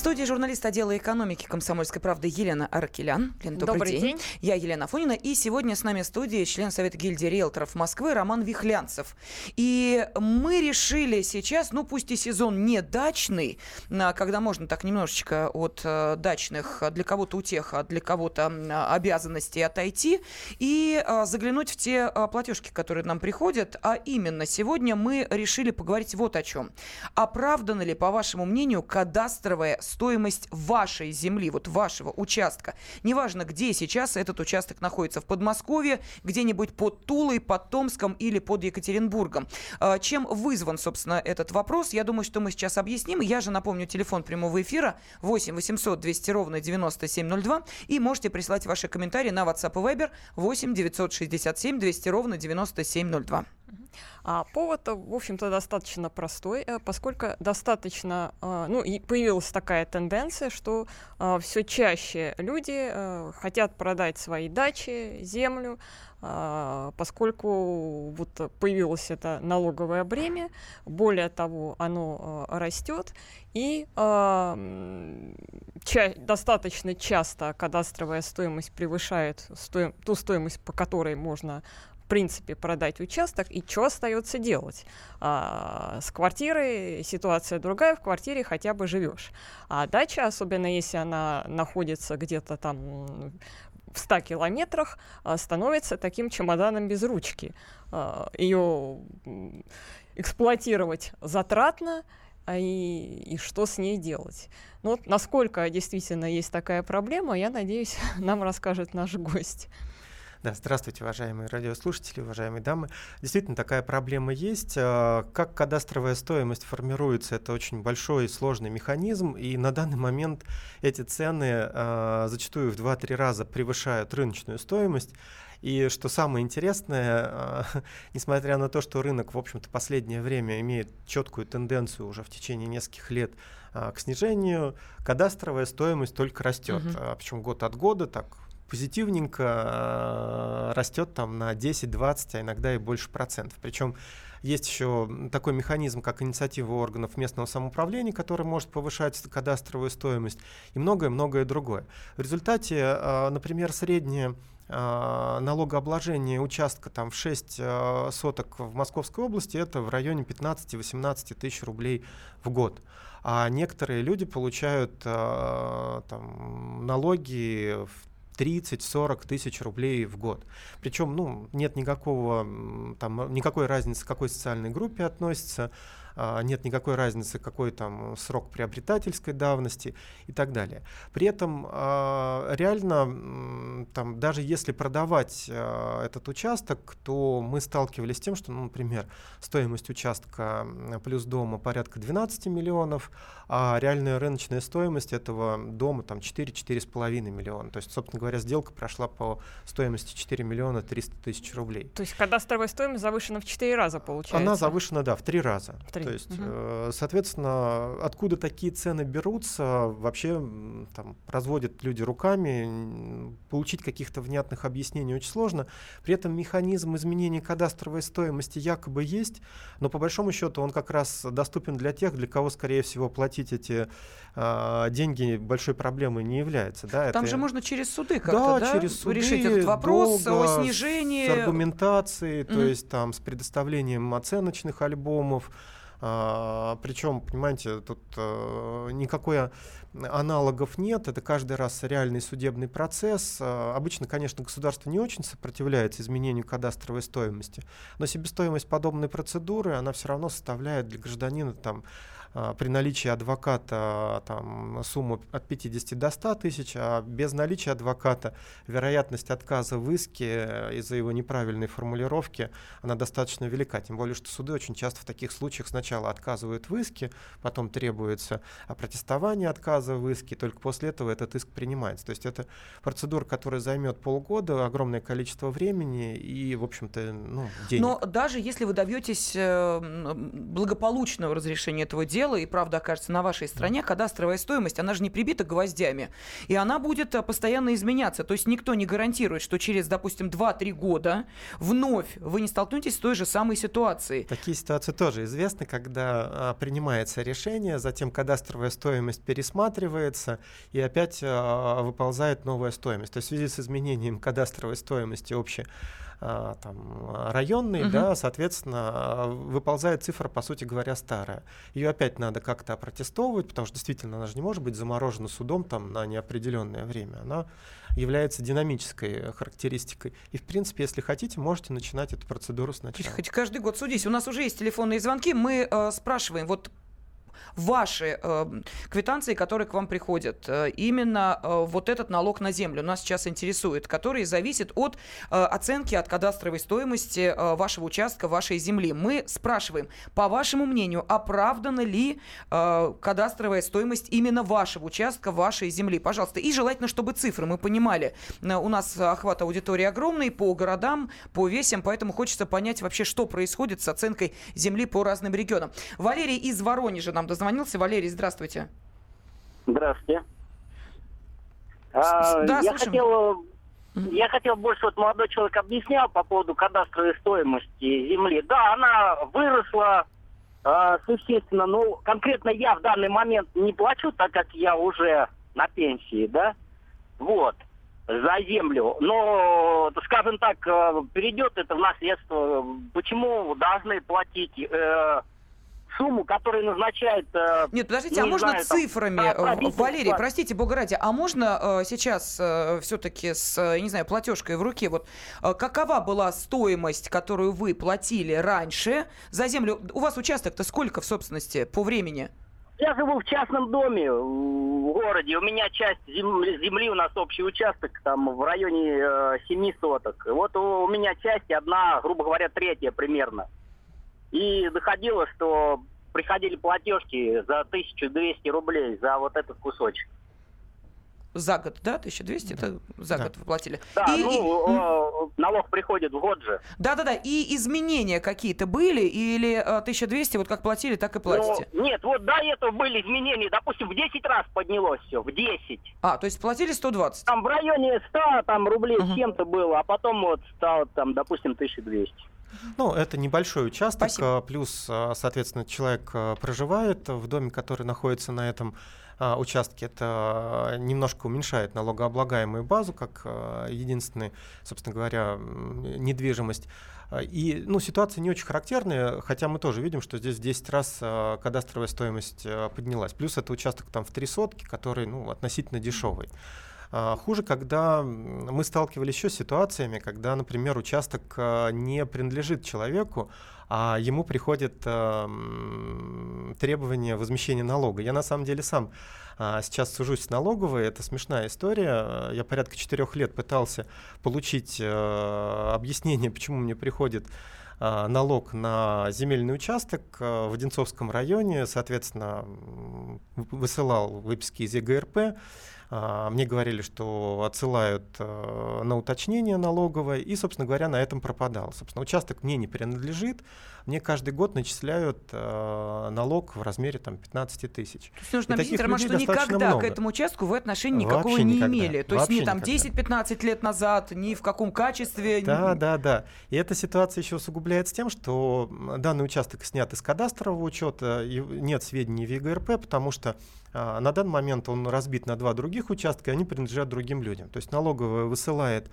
В студии журналист отдела экономики «Комсомольской правды» Елена Аркелян. Лена, добрый, Добрый день. день. Я Елена Фонина. И сегодня с нами в студии член Совета гильдии риэлторов Москвы Роман Вихлянцев. И мы решили сейчас, ну пусть и сезон не дачный, а, когда можно так немножечко от э, дачных, а, для кого-то утеха, а для кого-то обязанностей отойти, и заглянуть в те платежки, которые нам приходят. А именно, сегодня мы решили поговорить вот о чем. Оправдана ли, по вашему мнению, кадастровая стоимость вашей земли, вот вашего участка? Неважно, где сейчас этот участок находится, в Подмосковье, где-нибудь под Тулой, под Томском или под Екатеринбургом. А, Чем вызван, собственно, этот вопрос? Я думаю, что мы сейчас объясним. Я же напомню, телефон прямого эфира 8 800 200 ровно 9702. И можете присылать ваши комментарии на WhatsApp и Viber 8 967 200 ровно 9702. А повод, в общем-то, достаточно простой, э, поскольку достаточно, э, ну, и появилась такая тенденция, что все чаще люди э, хотят продать свои дачи, землю, поскольку вот появилось это налоговое бремя, более того, оно э, растет, и ча- достаточно часто кадастровая стоимость превышает стоим- ту стоимость, по которой можно принципе продать участок, и что остается делать? А, с квартирой ситуация другая, в квартире хотя бы живешь. А дача, особенно если она находится где-то там в 100 километрах, а, становится таким чемоданом без ручки. Ее эксплуатировать затратно, а и, и что с ней делать. Ну, вот насколько действительно есть такая проблема, я надеюсь, нам расскажет наш гость. Да, здравствуйте, уважаемые радиослушатели, уважаемые дамы. Действительно, такая проблема есть. А, Как кадастровая стоимость формируется, это очень большой и сложный механизм, и на данный момент эти цены а, зачастую в 2-3 раза превышают рыночную стоимость. И что самое интересное, а, несмотря на то, что рынок, в общем-то, последнее время имеет четкую тенденцию уже в течение нескольких лет а, к снижению, кадастровая стоимость только растет. Мгм. Причем год от года так позитивненько э, растет там на 10, 20, а иногда и больше процентов. Причем есть еще такой механизм, как инициатива органов местного самоуправления, который может повышать кадастровую стоимость и многое-многое другое. В результате, э, например, среднее э, налогообложение участка там в 6 э, соток в Московской области это в районе 15-18 тысяч рублей в год. А некоторые люди получают там, налоги в 30-40 тысяч рублей в год. Причем, ну, нет никакого, там, никакой разницы, к какой социальной группе относится, нет никакой разницы, какой там срок приобретательской давности и так далее. При этом а, реально, там, даже если продавать а, этот участок, то мы сталкивались с тем, что, ну, например, стоимость участка плюс дома порядка 12 миллионов, а реальная рыночная стоимость этого дома там 4-4,5 миллиона. То есть, собственно говоря, сделка прошла по стоимости 4 миллиона 300 тысяч рублей. То есть кадастровая стоимость завышена в 4 раза, получается? Она завышена, да, в три раза. В три. То есть, э, соответственно, откуда такие цены берутся, вообще там разводят люди руками, получить каких-то внятных объяснений очень сложно. При этом механизм изменения кадастровой стоимости якобы есть, но по большому счету он как раз доступен для тех, для кого, скорее всего, платить эти а, деньги большой проблемой не является. Да, Там это- же можно через суды как-то, да, через суды, решить этот вопрос долго, о снижении. С аргументацией, то Мгм. есть там с предоставлением оценочных альбомов. Причем, понимаете, тут э, никакой а- аналогов нет, это каждый раз реальный судебный процесс. А, обычно, конечно, государство не очень сопротивляется изменению кадастровой стоимости, но себестоимость подобной процедуры, она все равно составляет для гражданина там а, при наличии адвоката там, сумму от 50 до 100 тысяч, а без наличия адвоката вероятность отказа в иске э, из-за его неправильной формулировки, она достаточно велика. Тем более, что суды очень часто в таких случаях сначала отказывают в иске, потом требуется опротестование отказа в иске, только после этого этот иск принимается. То есть это процедура, которая займет полгода, огромное количество времени и, в общем-то, ну, денег. Но даже если вы добьетесь э, благополучного разрешения этого дела, дело, и правда окажется на вашей стороне, кадастровая стоимость, она же не прибита гвоздями. И она будет э, постоянно изменяться. То есть никто не гарантирует, что через, допустим, 2-3 года вновь вы не столкнетесь с той же самой ситуацией. Такие ситуации тоже известны, когда а, принимается решение, затем кадастровая стоимость пересматривается, и опять а, выползает новая стоимость. То есть в связи с изменением кадастровой стоимости общей там, районный, угу. да, соответственно, выползает цифра, по сути говоря, старая. Ее опять надо как-то опротестовывать, потому что действительно она же не может быть заморожена судом там, на неопределенное время. Она является динамической характеристикой. И, в принципе, если хотите, можете начинать эту процедуру сначала. Хоть каждый год судись. У нас уже есть телефонные звонки. Мы э, спрашиваем, вот ваши э, квитанции, которые к вам приходят, э, именно э, вот этот налог на землю нас сейчас интересует, который зависит от э, оценки, от кадастровой стоимости вашего участка, вашей земли. Мы спрашиваем, по вашему мнению, оправдана ли кадастровая стоимость именно вашего участка, вашей земли? Пожалуйста. И желательно, чтобы цифры мы понимали. У нас охват аудитории огромный по городам, по весям, поэтому хочется понять вообще, что происходит с оценкой земли по разным регионам. Валерий из Воронежа нам дозвонился. Валерий, здравствуйте. Здравствуйте. А, да, я хотел, я хотел больше, вот молодой человек объяснял по поводу кадастровой стоимости земли. Да, она выросла, э, существенно, но конкретно я в данный момент не плачу, так как я уже на пенсии, да, вот, за землю. Но, скажем так, э, перейдет это в наследство. Почему должны платить э, сумму, которую назначает... Э, Нет, подождите, а можно знаю, цифрами, там, э, Валерий, простите, бога ради, а можно э, сейчас все-таки с, не знаю, платежкой в руке, вот какова была стоимость, которую вы платили раньше за землю? У вас участок-то сколько в собственности по времени? Я живу в частном доме в городе. У меня часть земли, земли у нас общий участок там в районе э, 7 соток. Вот у, у меня часть одна, грубо говоря, третья примерно. И доходило, что приходили платежки за 1200 рублей за вот этот кусочек. За год, да? 1200 это за да. год вы платили. Да, и, ну, и... налог приходит в год же. Да-да-да, и изменения какие-то были или 1200 вот как платили, так и платите? Ну, нет, вот до этого были изменения, допустим, в 10 раз поднялось все, в 10. А, то есть платили 120? Там в районе 100 там, рублей угу. с чем-то было, а потом вот стало там, допустим, 1200. Ну, это небольшой участок, Спасибо. А, плюс, а, соответственно, человек а, проживает в доме, который находится на этом участке. Это немножко уменьшает налогооблагаемую базу, как единственный, собственно говоря, недвижимость. И ну, ситуация не очень характерная, хотя мы тоже видим, что здесь в 10 раз кадастровая стоимость поднялась. Плюс это участок там в три сотки, который ну, относительно дешевый. А, хуже, когда мы сталкивались еще с ситуациями, когда, например, участок а, не принадлежит человеку, а ему приходит э, требование возмещения налога. Я на самом деле сам э, сейчас сужусь с налоговой, это смешная история. Я порядка четырех лет пытался получить э, объяснение, почему мне приходит налог на земельный участок в Одинцовском районе, соответственно, высылал выписки из ЕГРП. А, мне говорили, что отсылают э, на уточнение налоговое, и, собственно говоря, на этом пропадал. Собственно, участок мне не принадлежит, мне каждый год начисляют э, налог в размере там, 15 тысяч. То есть нужно объяснить, Роман, что никогда много. к этому участку вы отношения никакого Вообще не никогда. имели. То есть ни там 10-15 лет назад, ни в каком качестве. Да, ни... да, да. И эта ситуация еще усугубляется тем, что данный участок снят из кадастрового учета, и нет сведений в ЕГРП, потому что а, на данный момент он разбит на два других участка, и они принадлежат другим людям. То есть налоговая высылает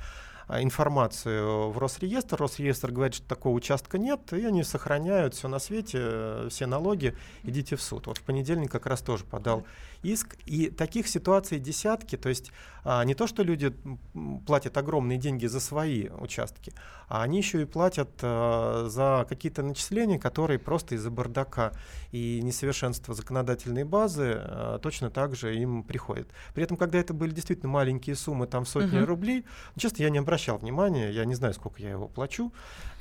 информацию в Росреестр. Росреестр говорит, что такого участка нет, и они сохраняют все на свете, все налоги, идите в суд. Вот в понедельник как раз тоже подал иск. И таких ситуаций десятки. То есть а, не то, что люди платят огромные деньги за свои участки, а они еще и платят а, за какие-то начисления, которые просто из-за бардака и несовершенства законодательной базы а, точно так же им приходят. При этом, когда это были действительно маленькие суммы, там сотни uh-huh. рублей, честно, я не обращал внимания, я не знаю, сколько я его плачу.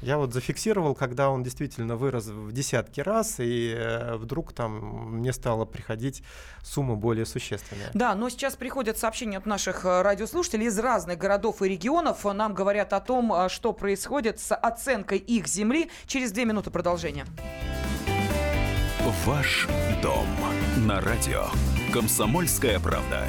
Я вот зафиксировал, когда он действительно вырос в десятки раз, и э, вдруг там мне стало приходить сумма более существенная. Да, но сейчас приходят сообщения от наших э, радиослушателей из разных городов и регионов. Нам говорят о том, э, что происходит с оценкой их земли. Через две минуты продолжения. Ваш дом на радио. Комсомольская правда.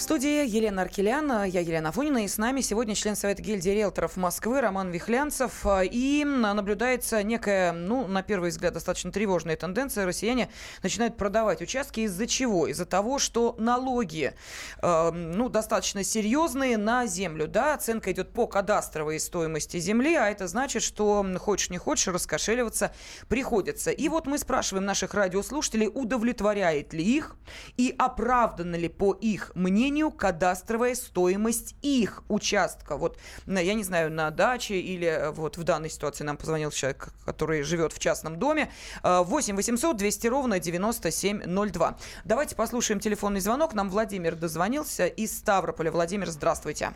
В студии Елена Аркелян, я Елена Афонина, и с нами сегодня член Совета гильдии риэлторов Москвы Роман Вихлянцев. И наблюдается некая, ну, на первый взгляд, достаточно тревожная тенденция. Россияне начинают продавать участки из-за чего? Из-за того, что налоги, э, ну, достаточно серьезные на землю, да, оценка идет по кадастровой стоимости земли, а это значит, что хочешь не хочешь, раскошеливаться приходится. И вот мы спрашиваем наших радиослушателей, удовлетворяет ли их и оправдана ли по их мнению мнению, кадастровая стоимость их участка. Вот, я не знаю, на даче или э, вот в данной ситуации нам позвонил человек, который живет в частном доме. 8 800 200 ровно 9702. Давайте послушаем телефонный звонок. Нам Владимир дозвонился из Ставрополя. Владимир, здравствуйте.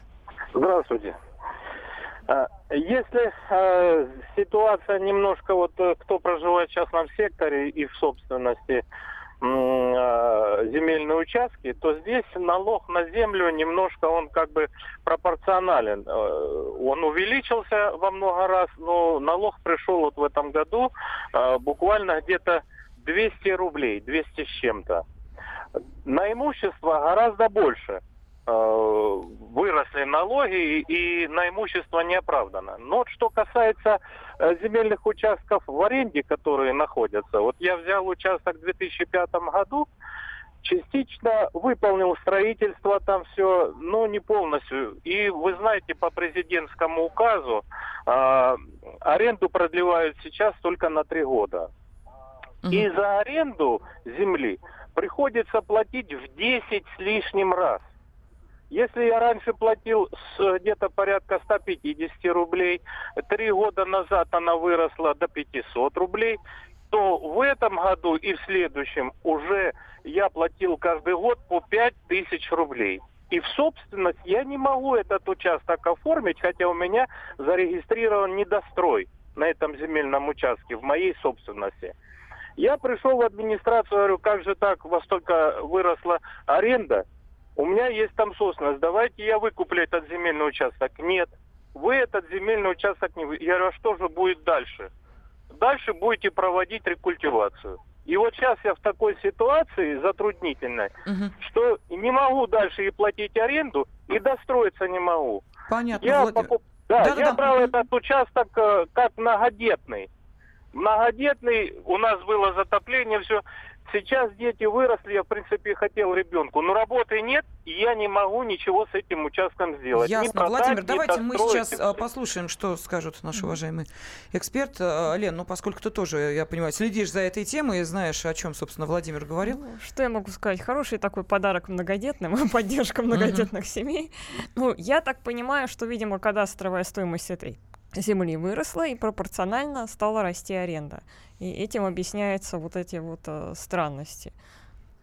Здравствуйте. А, если э, ситуация немножко, вот э, кто проживает в частном секторе и в собственности, земельные участки, то здесь налог на землю немножко он как бы пропорционален. Э, он увеличился во много раз, но налог пришел вот в этом году э, буквально где-то 200 рублей, 200 с чем-то. На имущество гораздо больше – Э, выросли налоги и на имущество не оправдано. Но что касается э, земельных участков в аренде, которые находятся, вот я взял участок в 2005 году, частично выполнил строительство там все, но не полностью. И вы знаете, по президентскому указу э, аренду продлевают сейчас только на три года. И за аренду земли приходится платить в 10 с лишним раз. Если я раньше платил где-то порядка 150 рублей, три года назад она выросла до 500 рублей, то в этом году и в следующем уже я платил каждый год по 5000 рублей. И в собственность я не могу этот участок оформить, хотя у меня зарегистрирован недострой на этом земельном участке, в моей собственности. Я пришел в администрацию, говорю, как же так, у вас только выросла аренда, у меня есть там собственность, давайте я выкуплю этот земельный участок. Нет, вы этот земельный участок не... Я говорю, а что же будет дальше? Дальше будете проводить рекультивацию. И вот сейчас я в такой ситуации затруднительной, угу. что не могу дальше и платить аренду, и достроиться не могу. Понятно, я Владимир. покуп... Да, да, я да, брал да. этот участок э, как многодетный. Многодетный, у нас было затопление, все. Сейчас дети выросли, я, в принципе, хотел ребенку, но работы нет, и я не могу ничего с этим участком сделать. Ясно. продать, Владимир, давайте мы сейчас все. А, послушаем, что скажут наш уважаемый эксперт. А, Лен, ну, поскольку ты тоже, я понимаю, следишь за этой темой и знаешь, о чем, собственно, Владимир говорил. Ну, что я могу сказать? Хороший такой подарок многодетным, поддержка многодетных семей. Ну, я так понимаю, что, видимо, кадастровая стоимость этой земли выросла и пропорционально стала расти аренда. И этим объясняются вот эти вот э, странности.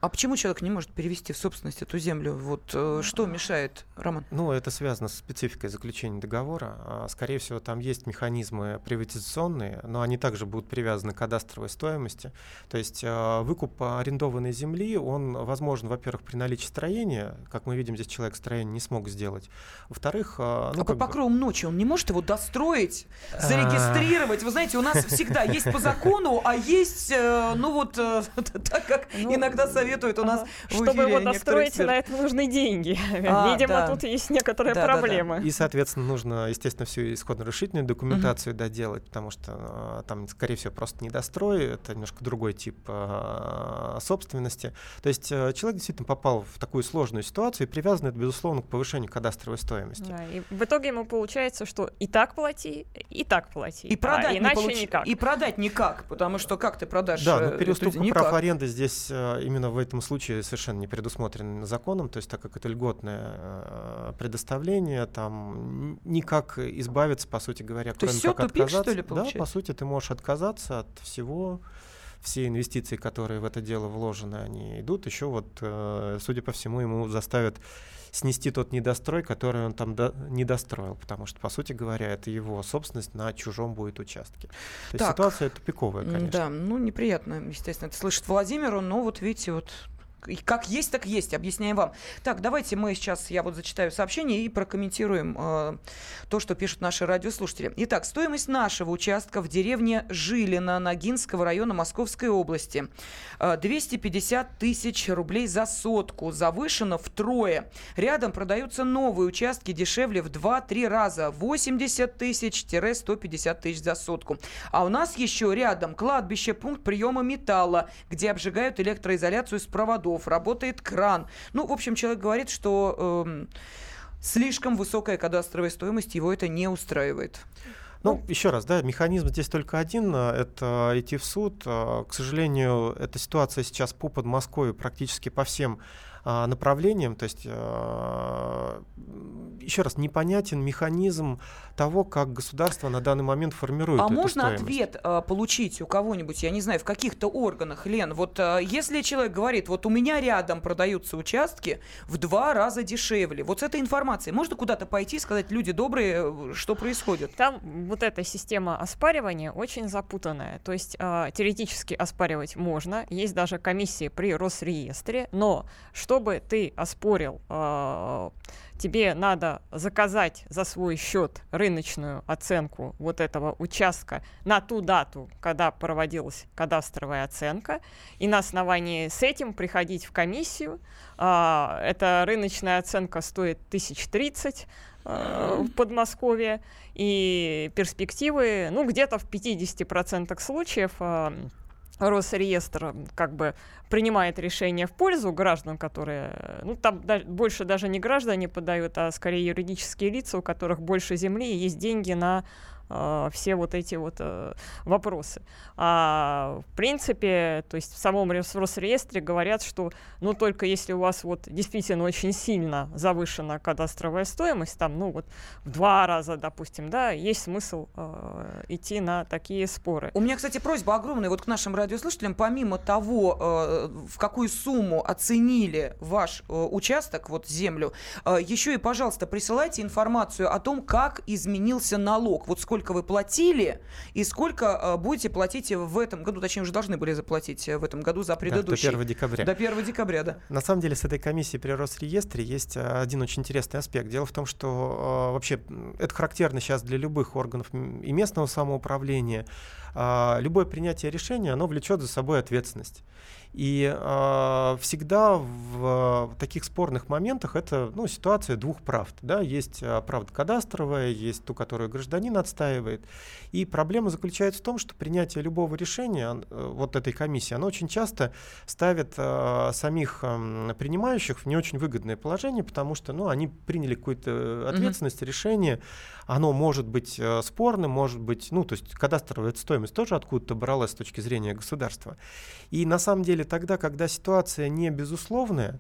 А почему человек не может перевести в собственность эту землю? Вот э, что мешает, Роман? Ну, это связано с спецификой заключения договора. А, скорее всего, там есть механизмы приватизационные, но они также будут привязаны к кадастровой стоимости. То есть э, выкуп арендованной земли, он возможен, во-первых, при наличии строения. Как мы видим, здесь человек строение не смог сделать. Во-вторых... Э, ну, а по покровам бы... ночи он не может его достроить, зарегистрировать? Вы знаете, у нас всегда есть по закону, а есть, ну вот, так как ну, иногда совет советуют у нас Чтобы его достроить, на это нужны деньги. А, Видимо, тут есть некоторые проблемы. И, соответственно, нужно, естественно, всю исходно-решительную документацию доделать, потому что а, там, скорее всего, просто не дострой, это немножко другой тип а, собственности. То есть э, человек действительно попал в такую сложную ситуацию, и привязан это, безусловно, к повышению кадастровой стоимости. Да, и в итоге ему получается, что и так плати, и так плати. И продать а, иначе не получ... никак. И продать никак, потому что как ты продашь Да, но переуступка прав аренды здесь э, именно в этом случае совершенно не предусмотрена законом, то есть так как это льготное э, предоставление, там никак избавиться, по сути говоря, то кроме есть как тупик, отказаться. Что ли, получается? да, по сути, ты можешь отказаться от всего все инвестиции, которые в это дело вложены, они идут. Еще вот, э, судя по всему, ему заставят снести тот недострой, который он там до, не достроил, потому что, по сути говоря, это его собственность на чужом будет участке. То есть ситуация тупиковая, конечно. Да, ну неприятно, естественно, это слышит Владимиру, но вот видите, вот как есть, так есть, объясняем вам. Так, давайте мы сейчас, я вот зачитаю сообщение и прокомментируем э, то, что пишут наши радиослушатели. Итак, стоимость нашего участка в деревне Жилина Ногинского района Московской области. Э, 250 тысяч рублей за сотку, завышено втрое. Рядом продаются новые участки дешевле в 2-3 раза, 80 тысяч-150 тысяч за сотку. А у нас еще рядом кладбище, пункт приема металла, где обжигают электроизоляцию с проводов проводов, работает кран. Ну, в общем, человек говорит, что э, слишком высокая кадастровая стоимость его это не устраивает. Ну, еще раз, да, механизм здесь только один, э, это идти в суд. Э, к сожалению, эта ситуация сейчас по Подмосковью практически по всем а, направлениям. То есть, а, еще раз, непонятен механизм того, как государство на данный момент формирует А эту можно стоимость. ответ а, получить у кого-нибудь, я не знаю, в каких-то органах, Лен? Вот а, если человек говорит, вот у меня рядом продаются участки в два раза дешевле, вот с этой информацией можно куда-то пойти и сказать, люди добрые, что происходит? Там вот эта система оспаривания очень запутанная. То есть а, теоретически оспаривать можно, есть даже комиссии при Росреестре, но что чтобы ты оспорил, э, тебе надо заказать за свой счет рыночную оценку вот этого участка на ту дату, когда проводилась кадастровая оценка, и на основании с этим приходить в комиссию. Э, эта рыночная оценка стоит 1030 э, в Подмосковье, и перспективы, ну, где-то в 50% случаев э, Росреестр как бы принимает решение в пользу граждан, которые, ну там да, больше даже не граждане подают, а скорее юридические лица, у которых больше земли и есть деньги на э, все вот эти вот э, вопросы. А в принципе, то есть в самом Росреестре говорят, что ну только если у вас вот действительно очень сильно завышена кадастровая стоимость, там, ну вот в два раза, допустим, да, есть смысл э, идти на такие споры. У меня, кстати, просьба огромная вот к нашим радиослушателям, помимо того, э, в какую сумму оценили ваш э, участок, вот землю, э, еще и, пожалуйста, присылайте информацию о том, как изменился налог, вот сколько сколько вы платили и сколько э, будете платить в этом году, точнее, уже должны были заплатить э, в этом году за предыдущий. Да, до 1 декабря. До 1 декабря, да. На самом деле с этой комиссией при Росреестре есть э, один очень интересный аспект. Дело в том, что вообще это характерно сейчас для любых органов и местного самоуправления. Э, любое принятие решения, оно влечет за собой ответственность. И э, всегда в, в таких спорных моментах это ну, ситуация двух правд. Да? Есть э, правда кадастровая, есть ту, которую гражданин отстаивает. И проблема заключается в том, что принятие любого решения э, вот этой комиссии, оно очень часто ставит э, самих э, принимающих в не очень выгодное положение, потому что ну, они приняли какую-то ответственность, mm-hmm. решение, оно может быть э, спорным, может быть, ну, то есть кадастровая стоимость тоже откуда-то бралась с точки зрения государства. И на самом деле тогда, когда ситуация не безусловная,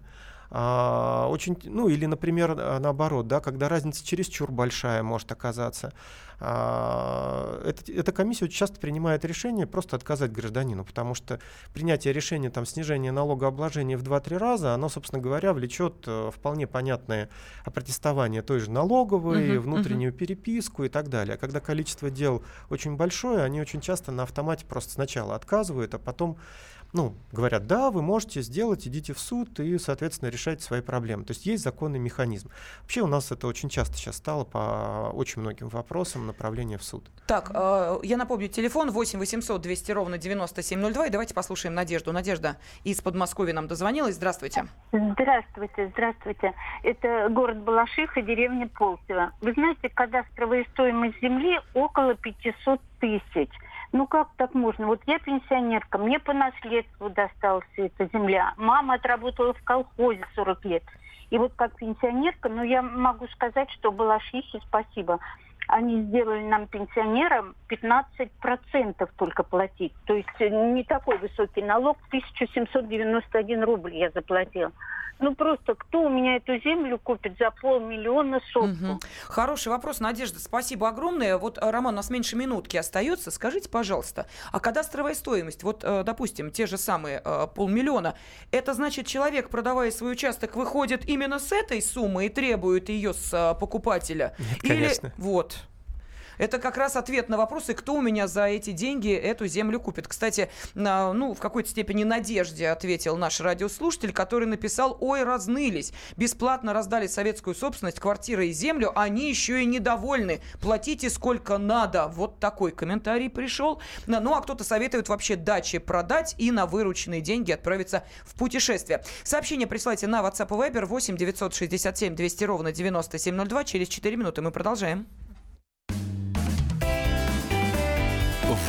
а, очень, ну или, например, а, наоборот, да, когда разница чересчур большая может оказаться, а, это, эта комиссия очень часто принимает решение просто отказать гражданину, потому что принятие решения там снижения налогообложения в 2-3 раза, оно, собственно говоря, влечет э, вполне понятное опротестование той же налоговой, uh-huh, внутреннюю uh-huh. переписку и так далее. А когда количество дел очень большое, они очень часто на автомате просто сначала отказывают, а потом ну, говорят, да, вы можете сделать, идите в суд и, соответственно, решайте свои проблемы. То есть есть законный механизм. Вообще у нас это очень часто сейчас стало по очень многим вопросам направление в суд. Так, э, я напомню, телефон 8 800 200 ровно 9702. И давайте послушаем Надежду. Надежда из Подмосковья нам дозвонилась. Здравствуйте. Здравствуйте, здравствуйте. Это город Балашиха, деревня Полтева. Вы знаете, кадастровая стоимость земли около 500 тысяч. Ну как так можно? Вот я пенсионерка, мне по наследству досталась эта земля. Мама отработала в колхозе 40 лет. И вот как пенсионерка, ну я могу сказать, что Балашихе спасибо. Они сделали нам пенсионерам 15% только платить. То есть не такой высокий налог, 1791 рубль я заплатила. Ну просто кто у меня эту землю купит за полмиллиона сотку? Угу. Хороший вопрос, Надежда. Спасибо огромное. Вот, э, Роман, у нас меньше минутки остается. Скажите, пожалуйста, а кадастровая стоимость, вот, э, допустим, те же самые э, полмиллиона, это значит, человек, продавая свой участок, выходит именно с этой суммы и требует ее с покупателя? Нет, Или... конечно. Вот. Это как раз ответ на вопросы, кто у меня за эти деньги эту землю купит. Кстати, ну, в какой-то степени надежде ответил наш радиослушатель, который написал, ой, разнылись, бесплатно раздали советскую собственность, квартиры и землю, они еще и недовольны, платите сколько надо. Вот такой комментарий пришел. Ну, а кто-то советует вообще дачи продать и на вырученные деньги отправиться в путешествие. Сообщение присылайте на WhatsApp и Viber 8 967 200 ровно 9702. Через 4 минуты мы продолжаем.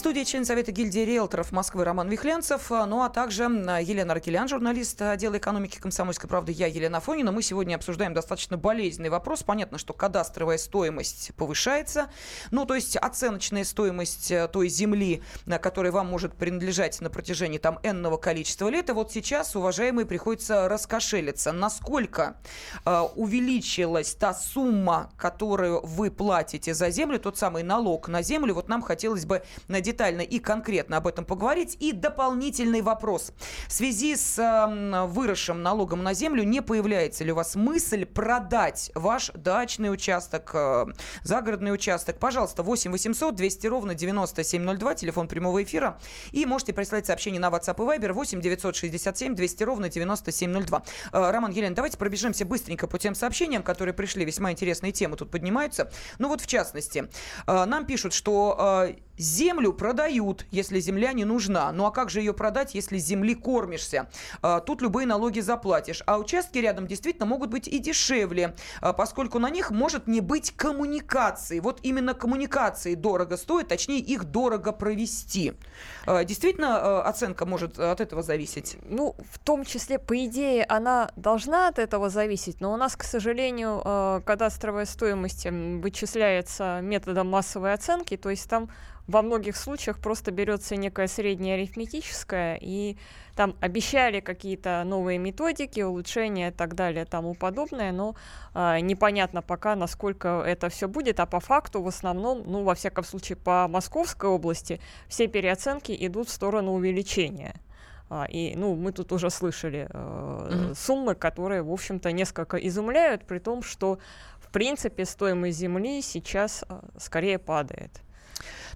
студии член Совета гильдии риэлторов Москвы Роман Вихлянцев, а, ну а также Елена Аркелян, журналист отдела экономики комсомольской правды. Я Елена Фонина. Мы сегодня обсуждаем достаточно болезненный вопрос. Понятно, что кадастровая стоимость повышается. Ну, то есть оценочная стоимость э, той земли, которая вам может принадлежать на протяжении там энного количества лет. И вот сейчас, уважаемые, приходится раскошелиться. Насколько э, увеличилась та сумма, которую вы платите за землю, тот самый налог на землю, вот нам хотелось бы найти детально и конкретно об этом поговорить. И дополнительный вопрос. В связи с э, выросшим налогом на землю не появляется ли у вас мысль продать ваш дачный участок, э, загородный участок? Пожалуйста, 8 800 200 ровно 9702, телефон прямого эфира. И можете прислать сообщение на WhatsApp и Viber 8 967 200 ровно 9702. Э, Роман, Елена, давайте пробежимся быстренько по тем сообщениям, которые пришли. Весьма интересные темы тут поднимаются. Ну вот, в частности, э, нам пишут, что э, землю продают, если земля не нужна. Ну а как же ее продать, если земли кормишься? А, тут любые налоги заплатишь. А участки рядом действительно могут быть и дешевле, а, поскольку на них может не быть коммуникации. Вот именно коммуникации дорого стоят, точнее их дорого провести. А, действительно, оценка может от этого зависеть? Ну, в том числе, по идее, она должна от этого зависеть, но у нас, к сожалению, кадастровая стоимость вычисляется методом массовой оценки, то есть там во многих случаях просто берется некая средняя арифметическая, и там обещали какие-то новые методики, улучшения и так далее, тому подобное, но э, непонятно пока, насколько это все будет, а по факту в основном, ну, во всяком случае, по Московской области все переоценки идут в сторону увеличения. А, и, ну, мы тут уже слышали э, mm-hmm. суммы, которые, в общем-то, несколько изумляют, при том, что, в принципе, стоимость земли сейчас э, скорее падает.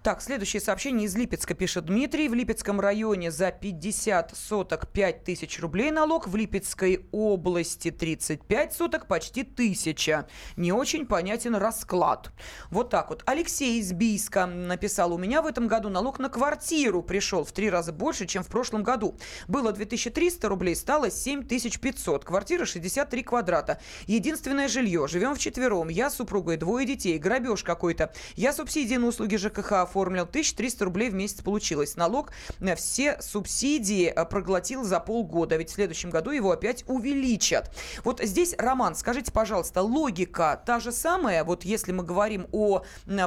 Так, следующее сообщение из Липецка пишет Дмитрий. В Липецком районе за 50 соток 5 тысяч рублей налог. В Липецкой области 35 соток почти тысяча. Не очень понятен расклад. Вот так вот. Алексей из Бийска написал. У меня в этом году налог на квартиру пришел в три раза больше, чем в прошлом году. Было 2300 рублей, стало 7500. Квартира 63 квадрата. Единственное жилье. Живем вчетвером. Я с супругой, двое детей. Грабеж какой-то. Я субсидии на услуги ЖКХ оформил. 1300 рублей в месяц получилось. Налог на все субсидии э, проглотил за полгода. Ведь в следующем году его опять увеличат. Вот здесь, Роман, скажите, пожалуйста, логика та же самая? Вот если мы говорим о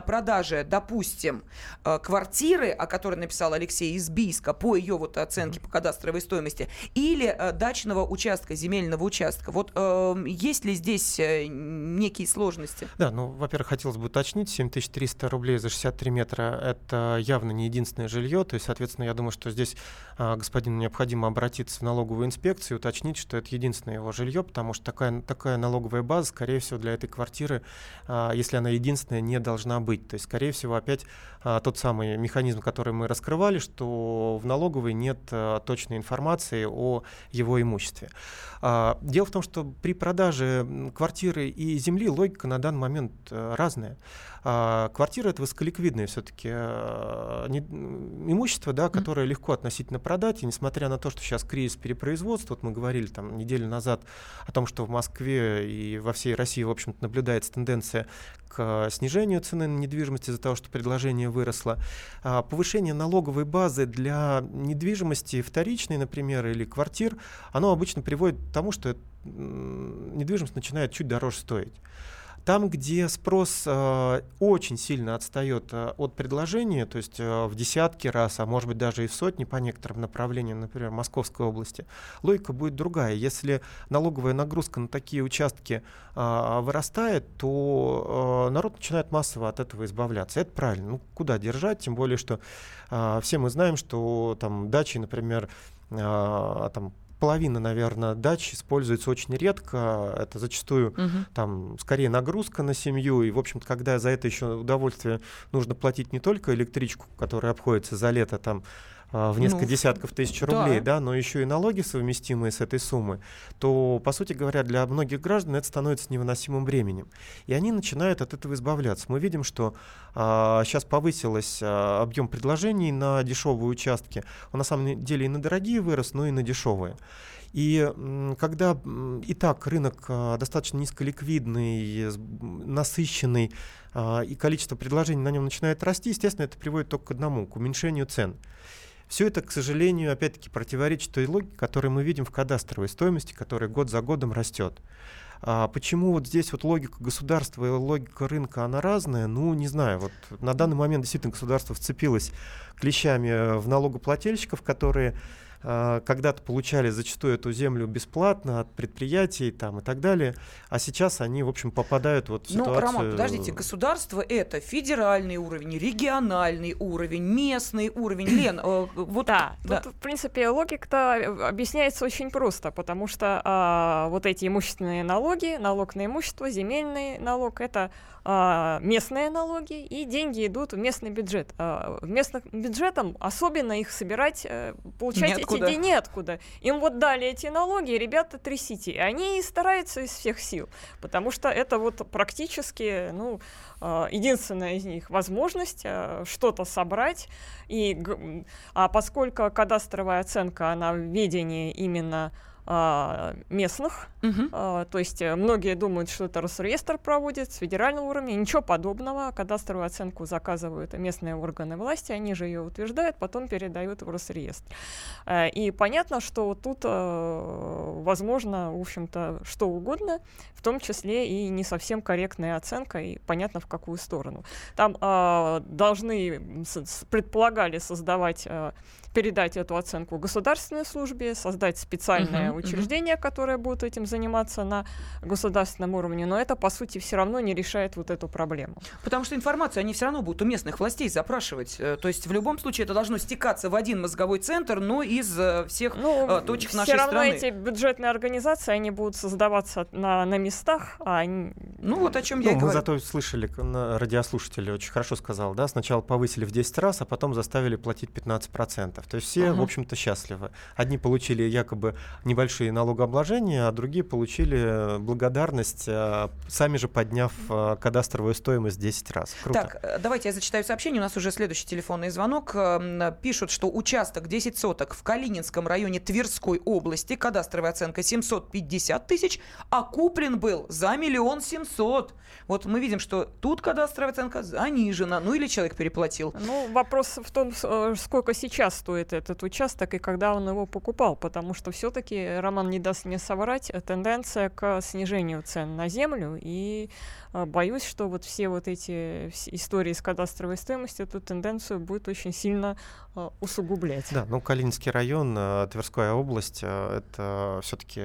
продаже, допустим, э, квартиры, о которой написал Алексей из Бийска, по ее вот оценке по кадастровой стоимости, или э, дачного участка, земельного участка. Вот э, есть ли здесь некие сложности? Да, ну, во-первых, хотелось бы уточнить, 7300 рублей за 63 метра – это явно не единственное жилье, то есть, соответственно, я думаю, что здесь а, господину необходимо обратиться в налоговую инспекцию и уточнить, что это единственное его жилье, потому что такая, такая налоговая база, скорее всего, для этой квартиры, а, если она единственная, не должна быть. То есть, скорее всего, опять а, тот самый механизм, который мы раскрывали, что в налоговой нет точной информации о его имуществе. Дело в том, что при продаже квартиры и земли логика на данный момент э, разная. Квартира это высоколиквидное все-таки э, имущество, да, которое легко относительно продать, и несмотря на то, что сейчас кризис перепроизводства, вот мы говорили там неделю назад о том, что в Москве и во всей России, в общем-то, наблюдается тенденция к снижению цены на недвижимость из-за того, что предложение выросло. Повышение налоговой базы для недвижимости вторичной, например, или квартир, оно обычно приводит к тому, что недвижимость начинает чуть дороже стоить. Там, где спрос э, очень сильно отстает э, от предложения, то есть э, в десятки раз, а может быть даже и в сотни по некоторым направлениям, например, Московской области, логика будет другая. Если налоговая нагрузка на такие участки э, вырастает, то э, народ начинает массово от этого избавляться. Это правильно. Ну, куда держать? Тем более, что э, все мы знаем, что там дачи, например, э, там половина, наверное, дач используется очень редко. Это зачастую угу. там скорее нагрузка на семью. И, в общем-то, когда за это еще удовольствие нужно платить не только электричку, которая обходится за лето там в несколько ну, десятков тысяч рублей, да. да, но еще и налоги совместимые с этой суммы, то, по сути говоря, для многих граждан это становится невыносимым бременем. И они начинают от этого избавляться. Мы видим, что а, сейчас повысилось а, объем предложений на дешевые участки. Он на самом деле и на дорогие вырос, но и на дешевые. И когда и так рынок а, достаточно низколиквидный, насыщенный, а, и количество предложений на нем начинает расти, естественно, это приводит только к одному, к уменьшению цен. Все это, к сожалению, опять-таки противоречит той логике, которую мы видим в кадастровой стоимости, которая год за годом растет. А почему вот здесь вот логика государства и логика рынка, она разная? Ну, не знаю. Вот на данный момент действительно государство вцепилось клещами в налогоплательщиков, которые когда-то получали зачастую эту землю бесплатно от предприятий там, и так далее, а сейчас они, в общем, попадают вот в ну, ситуацию... Ну, Роман, подождите, государство это федеральный уровень, региональный уровень, местный уровень. Лен, э, вот... Да, да. тут, в принципе, логика-то объясняется очень просто, потому что а, вот эти имущественные налоги, налог на имущество, земельный налог, это а, местные налоги, и деньги идут в местный бюджет. А, в местным бюджетом особенно их собирать, а, получать неоткуда. эти деньги неоткуда. Им вот дали эти налоги, ребята, трясите. И они стараются из всех сил, потому что это вот практически, ну, а, единственная из них возможность а, что-то собрать. И, а поскольку кадастровая оценка, она в ведении именно а, местных. Угу. А, то есть э, многие думают, что это Росреестр проводит с федерального уровня. Ничего подобного. Кадастровую оценку заказывают местные органы власти, они же ее утверждают, потом передают в Росреестр. А, и понятно, что тут а, возможно, в общем-то, что угодно, в том числе и не совсем корректная оценка, и понятно, в какую сторону. Там а, должны, с, предполагали создавать а, передать эту оценку государственной службе, создать специальное uh-huh, учреждение, uh-huh. которое будет этим заниматься на государственном уровне, но это, по сути, все равно не решает вот эту проблему. Потому что информацию они все равно будут у местных властей запрашивать. Э, то есть в любом случае это должно стекаться в один мозговой центр, но из э, всех ну, э, точек все нашей равно страны. эти бюджетные организации, они будут создаваться на, на местах, а они... Ну вот о чем ну, я и мы говорю. зато слышали, радиослушатели очень хорошо сказал, да, сначала повысили в 10 раз, а потом заставили платить 15%. То есть все, uh-huh. в общем-то, счастливы. Одни получили якобы небольшие налогообложения, а другие получили благодарность, а, сами же подняв а, кадастровую стоимость 10 раз. Круто. Так, э, давайте я зачитаю сообщение. У нас уже следующий телефонный звонок. Пишут, что участок 10 соток в Калининском районе Тверской области, кадастровая оценка 750 тысяч, а куплен был за миллион семьсот. Вот мы видим, что тут кадастровая оценка занижена. Ну или человек переплатил. Ну, вопрос в том, э, сколько сейчас стоит этот участок и когда он его покупал. Потому что все-таки, Роман не даст мне соврать, тенденция к снижению цен на землю. И э, боюсь, что вот все вот эти истории с кадастровой стоимостью эту тенденцию будет очень сильно э, усугублять. Да, ну Калининский район, Тверская область, это все-таки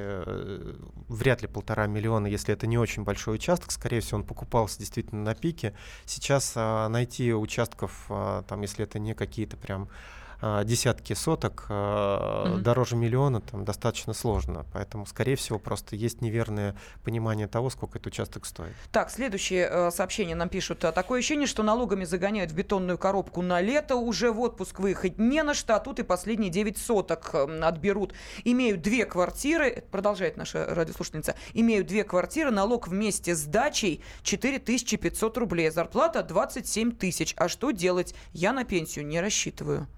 вряд ли полтора миллиона, если это не очень большой участок. Скорее всего, он покупался действительно на пике. Сейчас а, найти участков, а, там, если это не какие-то прям а, десятки соток mm-hmm. дороже миллиона там достаточно сложно. Поэтому, скорее всего, просто есть неверное понимание того, сколько этот участок стоит. Так, следующее э, сообщение нам пишут. Такое ощущение, что налогами загоняют в бетонную коробку на лето, уже в отпуск выехать не на что, а тут и последние 9 соток э, отберут. Имеют две квартиры, продолжает наша радиослушательница, имеют две квартиры, налог вместе с дачей 4500 рублей, зарплата 27 тысяч. А что делать? Я на пенсию не рассчитываю.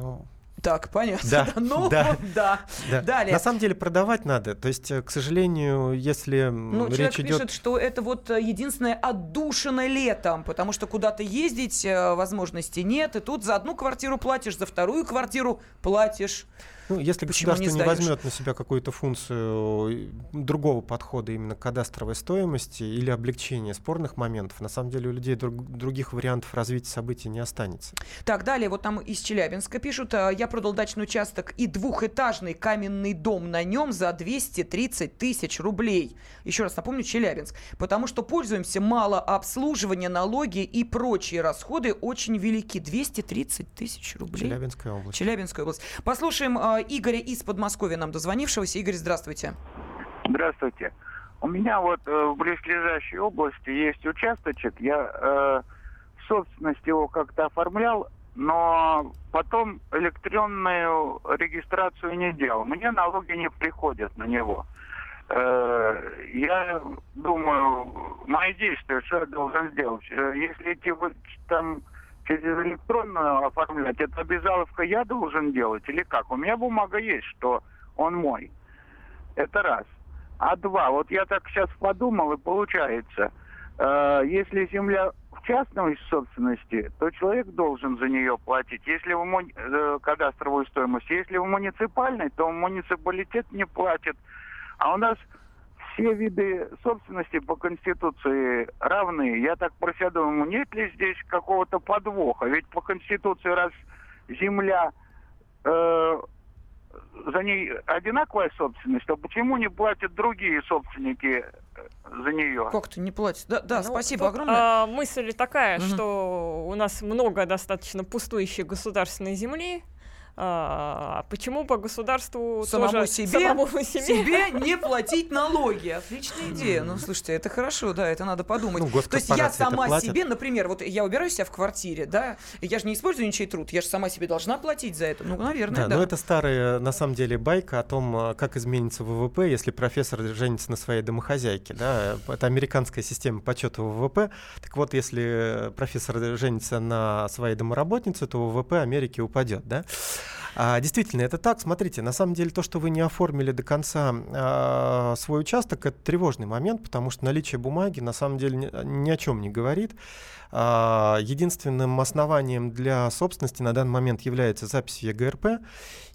Ну, так, понятно. Да, ну, да, да. да. Далее. На самом деле продавать надо. То есть, э, к сожалению, если ну, речь человек идет... пишет, что это вот э, единственное отдушина летом, потому что куда-то ездить э, возможности нет, и тут за одну квартиру платишь, за вторую квартиру платишь. Ну, если Почему государство не, не возьмет на себя какую-то функцию другого подхода именно к кадастровой стоимости или облегчения спорных моментов, на самом деле у людей друг, других вариантов развития событий не останется. Так, далее, вот там из Челябинска пишут, «А, я продал дачный участок и двухэтажный каменный дом на нем за 230 тысяч рублей. Еще раз напомню, Челябинск. Потому что пользуемся мало обслуживания, налоги и прочие расходы очень велики. 230 тысяч рублей. Челябинская область. Челябинская область. Послушаем а, Игоря из Подмосковья нам дозвонившегося. Игорь, здравствуйте. Здравствуйте. У меня вот э, в близлежащей области есть участочек. Я э, собственность его как-то оформлял, но потом электронную регистрацию не делал. Мне налоги не приходят на него. Э, я думаю, мои действия, что я должен сделать? Э, если эти вот там через электронную оформлять, это обязаловка я должен делать или как? У меня бумага есть, что он мой. Это раз. А два, вот я так сейчас подумал, и получается, э, если земля частной собственности, то человек должен за нее платить. Если в муни... э, кадастровую стоимость, если в муниципальной, то муниципалитет не платит. А у нас все виды собственности по Конституции равны. Я так про себя думаю, нет ли здесь какого-то подвоха? Ведь по Конституции раз земля э, за ней одинаковая собственность, то почему не платят другие собственники э, за нее? Как-то не платят. Да, да Ну, спасибо тут, огромное. а, мысль такая, Мгм. что у нас много достаточно пустующей государственной земли. А, почему по государству Самому тоже себе, самому себе? себе не платить налоги. Отличная идея. Ну, слушайте, это хорошо, да, это надо подумать. Ну, То есть я сама платят. себе, например, вот я убираю себя в квартире, да, я же не использую ничей труд, я же сама себе должна платить за это. Ну, наверное, Да, да. но это старая, на самом деле, байка о том, а, как изменится ВВП, если профессор женится на своей домохозяйке. Да? Это американская система подсчета ВВП. Так вот, если профессор женится на своей домоработнице, то ВВП Америки упадет. Да? А, действительно, это так. Смотрите, на самом деле то, что вы не оформили до конца а, свой участок, это тревожный момент, потому что наличие бумаги на самом деле ни, ни о чем не говорит. А, единственным основанием для собственности на данный момент является запись ЕГРП.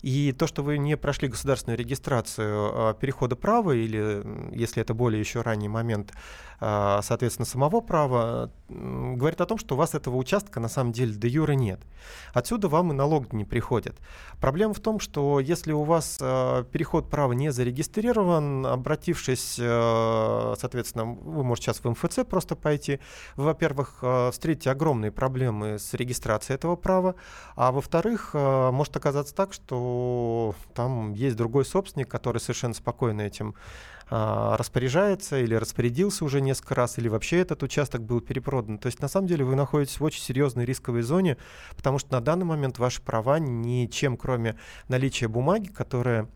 И то, что вы не прошли государственную регистрацию а, перехода права, или если это более еще ранний момент, а, соответственно, самого права, говорит о том, что у вас этого участка на самом деле до юра нет. Отсюда вам и налог не приходит. Проблема в том, что если у вас а, переход права не зарегистрирован, обратившись, соответственно, вы можете сейчас в МФЦ просто пойти, вы, во-первых, встретите огромные проблемы с регистрацией этого права, а во-вторых, может оказаться так, что там есть другой собственник, который совершенно спокойно этим а, распоряжается или распорядился уже несколько раз, или вообще этот участок был перепродан. То есть на самом деле вы находитесь в очень серьезной рисковой зоне, потому что на данный момент ваши права ничем, кроме наличия бумаги, которая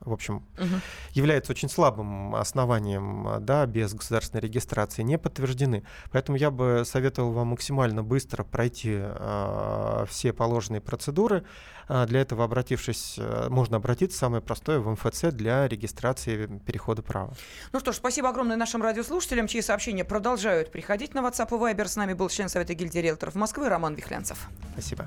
в общем, угу. является очень слабым основанием да, без государственной регистрации, не подтверждены. Поэтому я бы советовал вам максимально быстро пройти э, все положенные процедуры. Э, для этого, обратившись, э, можно обратиться, самое простое, в МФЦ для регистрации перехода права. Ну что ж, спасибо огромное нашим радиослушателям, чьи сообщения продолжают приходить на WhatsApp и Viber. С нами был член Совета гильдии риэлторов Москвы Роман Вихлянцев. Спасибо.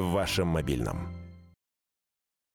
в вашем мобильном.